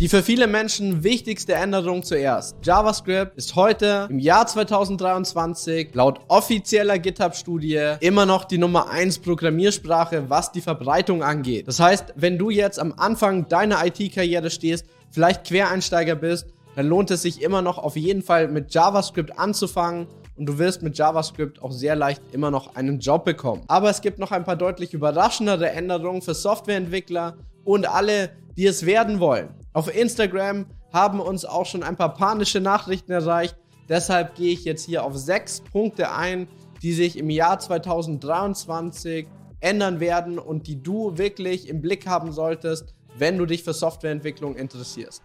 Die für viele Menschen wichtigste Änderung zuerst. JavaScript ist heute im Jahr 2023 laut offizieller GitHub-Studie immer noch die Nummer 1 Programmiersprache, was die Verbreitung angeht. Das heißt, wenn du jetzt am Anfang deiner IT-Karriere stehst, vielleicht Quereinsteiger bist, dann lohnt es sich immer noch auf jeden Fall mit JavaScript anzufangen und du wirst mit JavaScript auch sehr leicht immer noch einen Job bekommen. Aber es gibt noch ein paar deutlich überraschendere Änderungen für Softwareentwickler und alle, die es werden wollen. Auf Instagram haben uns auch schon ein paar panische Nachrichten erreicht. Deshalb gehe ich jetzt hier auf sechs Punkte ein, die sich im Jahr 2023 ändern werden und die du wirklich im Blick haben solltest, wenn du dich für Softwareentwicklung interessierst.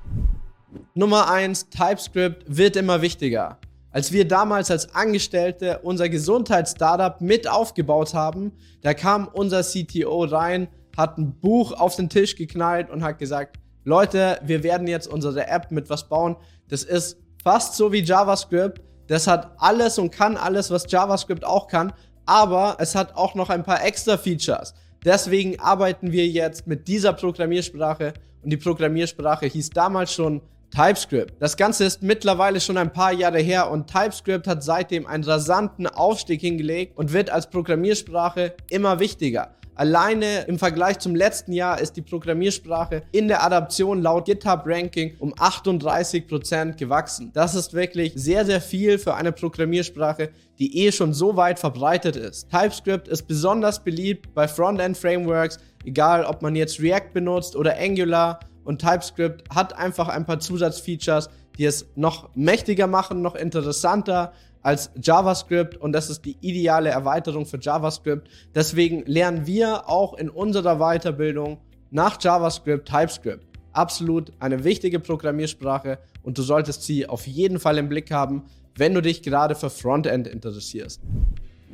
Nummer 1, TypeScript wird immer wichtiger. Als wir damals als Angestellte unser Gesundheitsstartup mit aufgebaut haben, da kam unser CTO rein, hat ein Buch auf den Tisch geknallt und hat gesagt, Leute, wir werden jetzt unsere App mit was bauen. Das ist fast so wie JavaScript. Das hat alles und kann alles, was JavaScript auch kann, aber es hat auch noch ein paar extra Features. Deswegen arbeiten wir jetzt mit dieser Programmiersprache und die Programmiersprache hieß damals schon TypeScript. Das Ganze ist mittlerweile schon ein paar Jahre her und TypeScript hat seitdem einen rasanten Aufstieg hingelegt und wird als Programmiersprache immer wichtiger. Alleine im Vergleich zum letzten Jahr ist die Programmiersprache in der Adaption laut GitHub Ranking um 38% gewachsen. Das ist wirklich sehr, sehr viel für eine Programmiersprache, die eh schon so weit verbreitet ist. TypeScript ist besonders beliebt bei Frontend Frameworks, egal ob man jetzt React benutzt oder Angular und TypeScript hat einfach ein paar Zusatzfeatures, die es noch mächtiger machen, noch interessanter als JavaScript und das ist die ideale Erweiterung für JavaScript. Deswegen lernen wir auch in unserer Weiterbildung nach JavaScript TypeScript. Absolut eine wichtige Programmiersprache und du solltest sie auf jeden Fall im Blick haben, wenn du dich gerade für Frontend interessierst.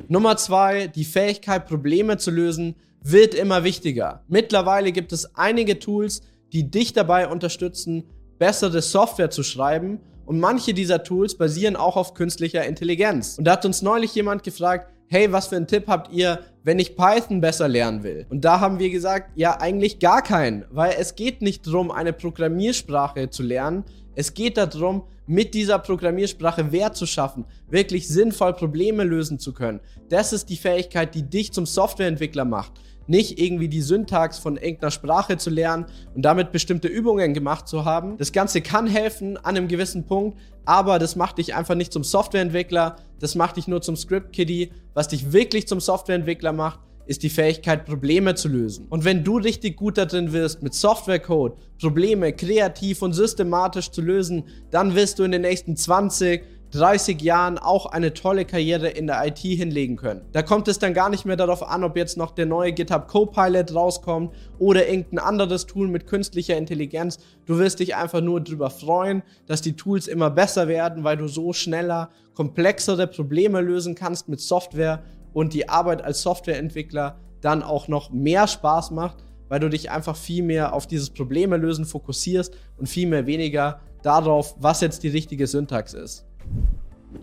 Nummer zwei, die Fähigkeit, Probleme zu lösen, wird immer wichtiger. Mittlerweile gibt es einige Tools, die dich dabei unterstützen, bessere Software zu schreiben und manche dieser Tools basieren auch auf künstlicher Intelligenz. Und da hat uns neulich jemand gefragt, hey, was für einen Tipp habt ihr, wenn ich Python besser lernen will? Und da haben wir gesagt, ja, eigentlich gar keinen, weil es geht nicht darum, eine Programmiersprache zu lernen. Es geht darum, mit dieser Programmiersprache Wert zu schaffen, wirklich sinnvoll Probleme lösen zu können. Das ist die Fähigkeit, die dich zum Softwareentwickler macht nicht irgendwie die Syntax von irgendeiner Sprache zu lernen und damit bestimmte Übungen gemacht zu haben. Das Ganze kann helfen an einem gewissen Punkt, aber das macht dich einfach nicht zum Softwareentwickler, das macht dich nur zum Script-Kiddie. Was dich wirklich zum Softwareentwickler macht, ist die Fähigkeit, Probleme zu lösen. Und wenn du richtig gut darin wirst, mit Softwarecode Probleme kreativ und systematisch zu lösen, dann wirst du in den nächsten 20, 30 Jahren auch eine tolle Karriere in der IT hinlegen können. Da kommt es dann gar nicht mehr darauf an, ob jetzt noch der neue GitHub Copilot rauskommt oder irgendein anderes Tool mit künstlicher Intelligenz. Du wirst dich einfach nur darüber freuen, dass die Tools immer besser werden, weil du so schneller komplexere Probleme lösen kannst mit Software und die Arbeit als Softwareentwickler dann auch noch mehr Spaß macht, weil du dich einfach viel mehr auf dieses Probleme lösen fokussierst und viel mehr weniger darauf, was jetzt die richtige Syntax ist.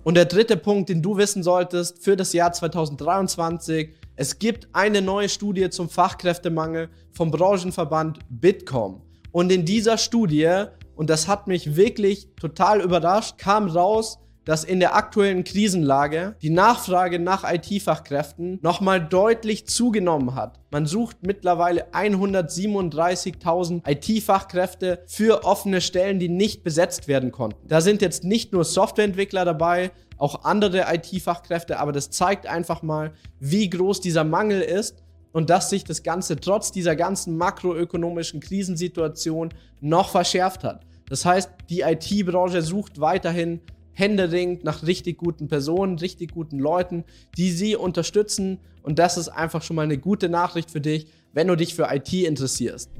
Und der dritte Punkt, den du wissen solltest für das Jahr 2023, es gibt eine neue Studie zum Fachkräftemangel vom Branchenverband Bitkom. Und in dieser Studie, und das hat mich wirklich total überrascht, kam raus, dass in der aktuellen Krisenlage die Nachfrage nach IT-Fachkräften nochmal deutlich zugenommen hat. Man sucht mittlerweile 137.000 IT-Fachkräfte für offene Stellen, die nicht besetzt werden konnten. Da sind jetzt nicht nur Softwareentwickler dabei, auch andere IT-Fachkräfte, aber das zeigt einfach mal, wie groß dieser Mangel ist und dass sich das Ganze trotz dieser ganzen makroökonomischen Krisensituation noch verschärft hat. Das heißt, die IT-Branche sucht weiterhin händeringend nach richtig guten Personen, richtig guten Leuten, die sie unterstützen. Und das ist einfach schon mal eine gute Nachricht für dich, wenn du dich für IT interessierst.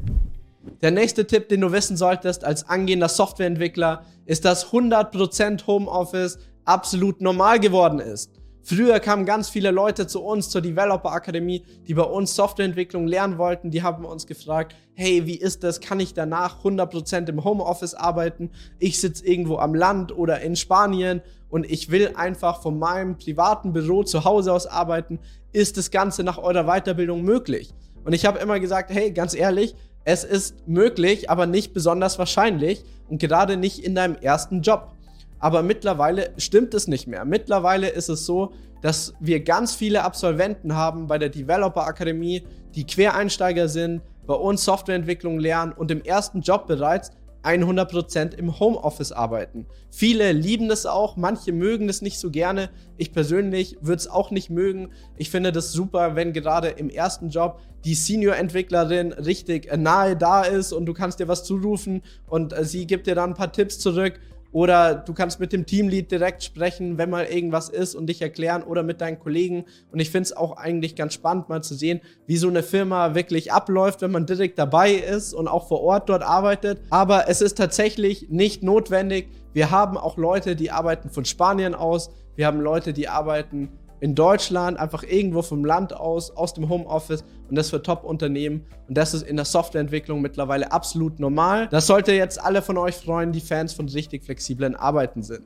Der nächste Tipp, den du wissen solltest als angehender Softwareentwickler, ist, dass 100% Homeoffice absolut normal geworden ist. Früher kamen ganz viele Leute zu uns zur Developer Akademie, die bei uns Softwareentwicklung lernen wollten. Die haben uns gefragt, hey, wie ist das? Kann ich danach 100% im Homeoffice arbeiten? Ich sitze irgendwo am Land oder in Spanien und ich will einfach von meinem privaten Büro zu Hause aus arbeiten. Ist das Ganze nach eurer Weiterbildung möglich? Und ich habe immer gesagt, hey, ganz ehrlich, Es ist möglich, aber nicht besonders wahrscheinlich und gerade nicht in deinem ersten Job. Aber mittlerweile stimmt es nicht mehr. Mittlerweile ist es so, dass wir ganz viele Absolventen haben bei der Developer Akademie, die Quereinsteiger sind, bei uns Softwareentwicklung lernen und im ersten Job bereits 100% im Homeoffice arbeiten. Viele lieben das auch, manche mögen das nicht so gerne. Ich persönlich würde es auch nicht mögen. Ich finde das super, wenn gerade im ersten Job die Senior-Entwicklerin richtig nahe da ist und du kannst dir was zurufen und sie gibt dir dann ein paar Tipps zurück oder du kannst mit dem Teamlead direkt sprechen, wenn mal irgendwas ist und dich erklären oder mit deinen Kollegen. Und ich finde es auch eigentlich ganz spannend, mal zu sehen, wie so eine Firma wirklich abläuft, wenn man direkt dabei ist und auch vor Ort dort arbeitet. Aber es ist tatsächlich nicht notwendig. Wir haben auch Leute, die arbeiten von Spanien aus. Wir haben Leute, die arbeiten in Deutschland, einfach irgendwo vom Land aus, aus dem Homeoffice und das für Top-Unternehmen. Und das ist in der Softwareentwicklung mittlerweile absolut normal. Das sollte jetzt alle von euch freuen, die Fans von richtig flexiblen Arbeiten sind.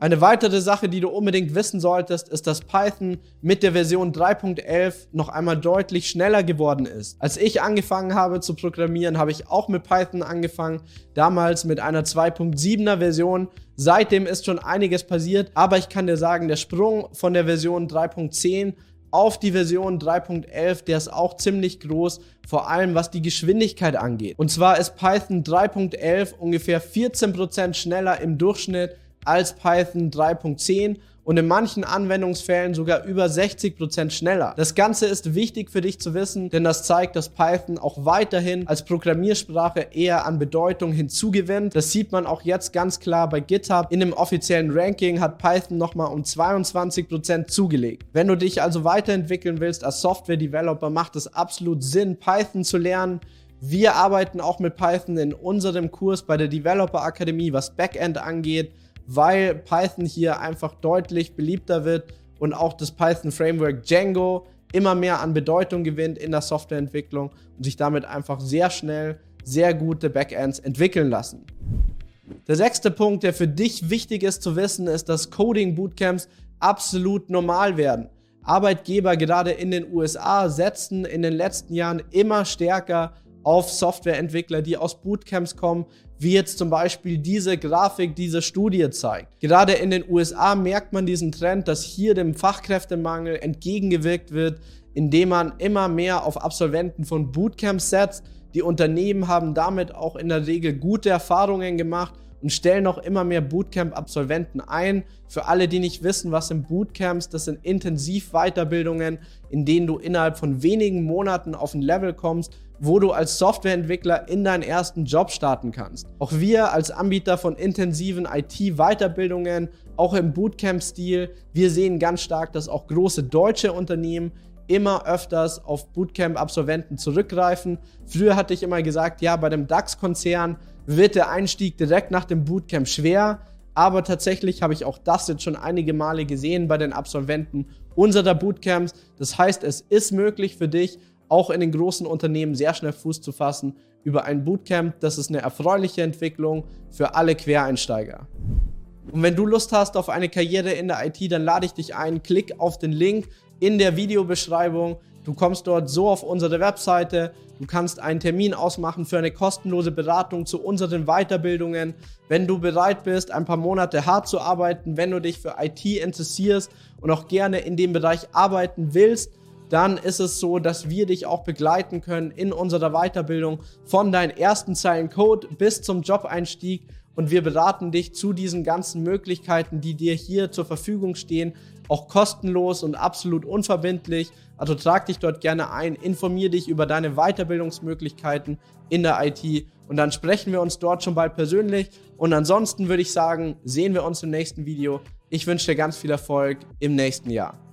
Eine weitere Sache, die du unbedingt wissen solltest, ist, dass Python mit der Version 3.11 noch einmal deutlich schneller geworden ist. Als ich angefangen habe zu programmieren, habe ich auch mit Python angefangen, damals mit einer 2.7er Version. Seitdem ist schon einiges passiert, aber ich kann dir sagen, der Sprung von der Version 3.10 auf die Version 3.11, der ist auch ziemlich groß, vor allem was die Geschwindigkeit angeht. Und zwar ist Python 3.11 ungefähr 14% schneller im Durchschnitt als Python 3.10 und in manchen Anwendungsfällen sogar über 60% schneller. Das Ganze ist wichtig für dich zu wissen, denn das zeigt, dass Python auch weiterhin als Programmiersprache eher an Bedeutung hinzugewinnt. Das sieht man auch jetzt ganz klar bei GitHub. In dem offiziellen Ranking hat Python nochmal um 22% zugelegt. Wenn du dich also weiterentwickeln willst als Software-Developer, macht es absolut Sinn, Python zu lernen. Wir arbeiten auch mit Python in unserem Kurs bei der Developer Akademie, was Backend angeht weil Python hier einfach deutlich beliebter wird und auch das Python Framework Django immer mehr an Bedeutung gewinnt in der Softwareentwicklung und sich damit einfach sehr schnell sehr gute Backends entwickeln lassen. Der sechste Punkt, der für dich wichtig ist zu wissen, ist, dass Coding Bootcamps absolut normal werden. Arbeitgeber gerade in den USA setzen in den letzten Jahren immer stärker auf Softwareentwickler, die aus Bootcamps kommen, wie jetzt zum Beispiel diese Grafik, diese Studie zeigt. Gerade in den USA merkt man diesen Trend, dass hier dem Fachkräftemangel entgegengewirkt wird, indem man immer mehr auf Absolventen von Bootcamps setzt. Die Unternehmen haben damit auch in der Regel gute Erfahrungen gemacht und stellen auch immer mehr Bootcamp-Absolventen ein. Für alle, die nicht wissen, was sind Bootcamps, das sind Intensiv-Weiterbildungen, in denen du innerhalb von wenigen Monaten auf ein Level kommst, wo du als Softwareentwickler in deinen ersten Job starten kannst. Auch wir als Anbieter von intensiven IT-Weiterbildungen, auch im Bootcamp-Stil, wir sehen ganz stark, dass auch große deutsche Unternehmen immer öfters auf Bootcamp-Absolventen zurückgreifen. Früher hatte ich immer gesagt, ja, bei dem DAX-Konzern wird der Einstieg direkt nach dem Bootcamp schwer. Aber tatsächlich habe ich auch das jetzt schon einige Male gesehen bei den Absolventen unserer Bootcamps. Das heißt, es ist möglich für dich, auch in den großen Unternehmen sehr schnell Fuß zu fassen über ein Bootcamp. Das ist eine erfreuliche Entwicklung für alle Quereinsteiger. Und wenn du Lust hast auf eine Karriere in der IT, dann lade ich dich ein, klick auf den Link in der Videobeschreibung. Du kommst dort so auf unsere Webseite. Du kannst einen Termin ausmachen für eine kostenlose Beratung zu unseren Weiterbildungen. Wenn du bereit bist, ein paar Monate hart zu arbeiten, wenn du dich für IT interessierst und auch gerne in dem Bereich arbeiten willst, dann ist es so, dass wir dich auch begleiten können in unserer Weiterbildung von deinen ersten Zeilen Code bis zum Job-Einstieg und wir beraten dich zu diesen ganzen Möglichkeiten, die dir hier zur Verfügung stehen, auch kostenlos und absolut unverbindlich. Also trag dich dort gerne ein, informier dich über deine Weiterbildungsmöglichkeiten in der IT und dann sprechen wir uns dort schon bald persönlich. Und ansonsten würde ich sagen, sehen wir uns im nächsten Video. Ich wünsche dir ganz viel Erfolg im nächsten Jahr.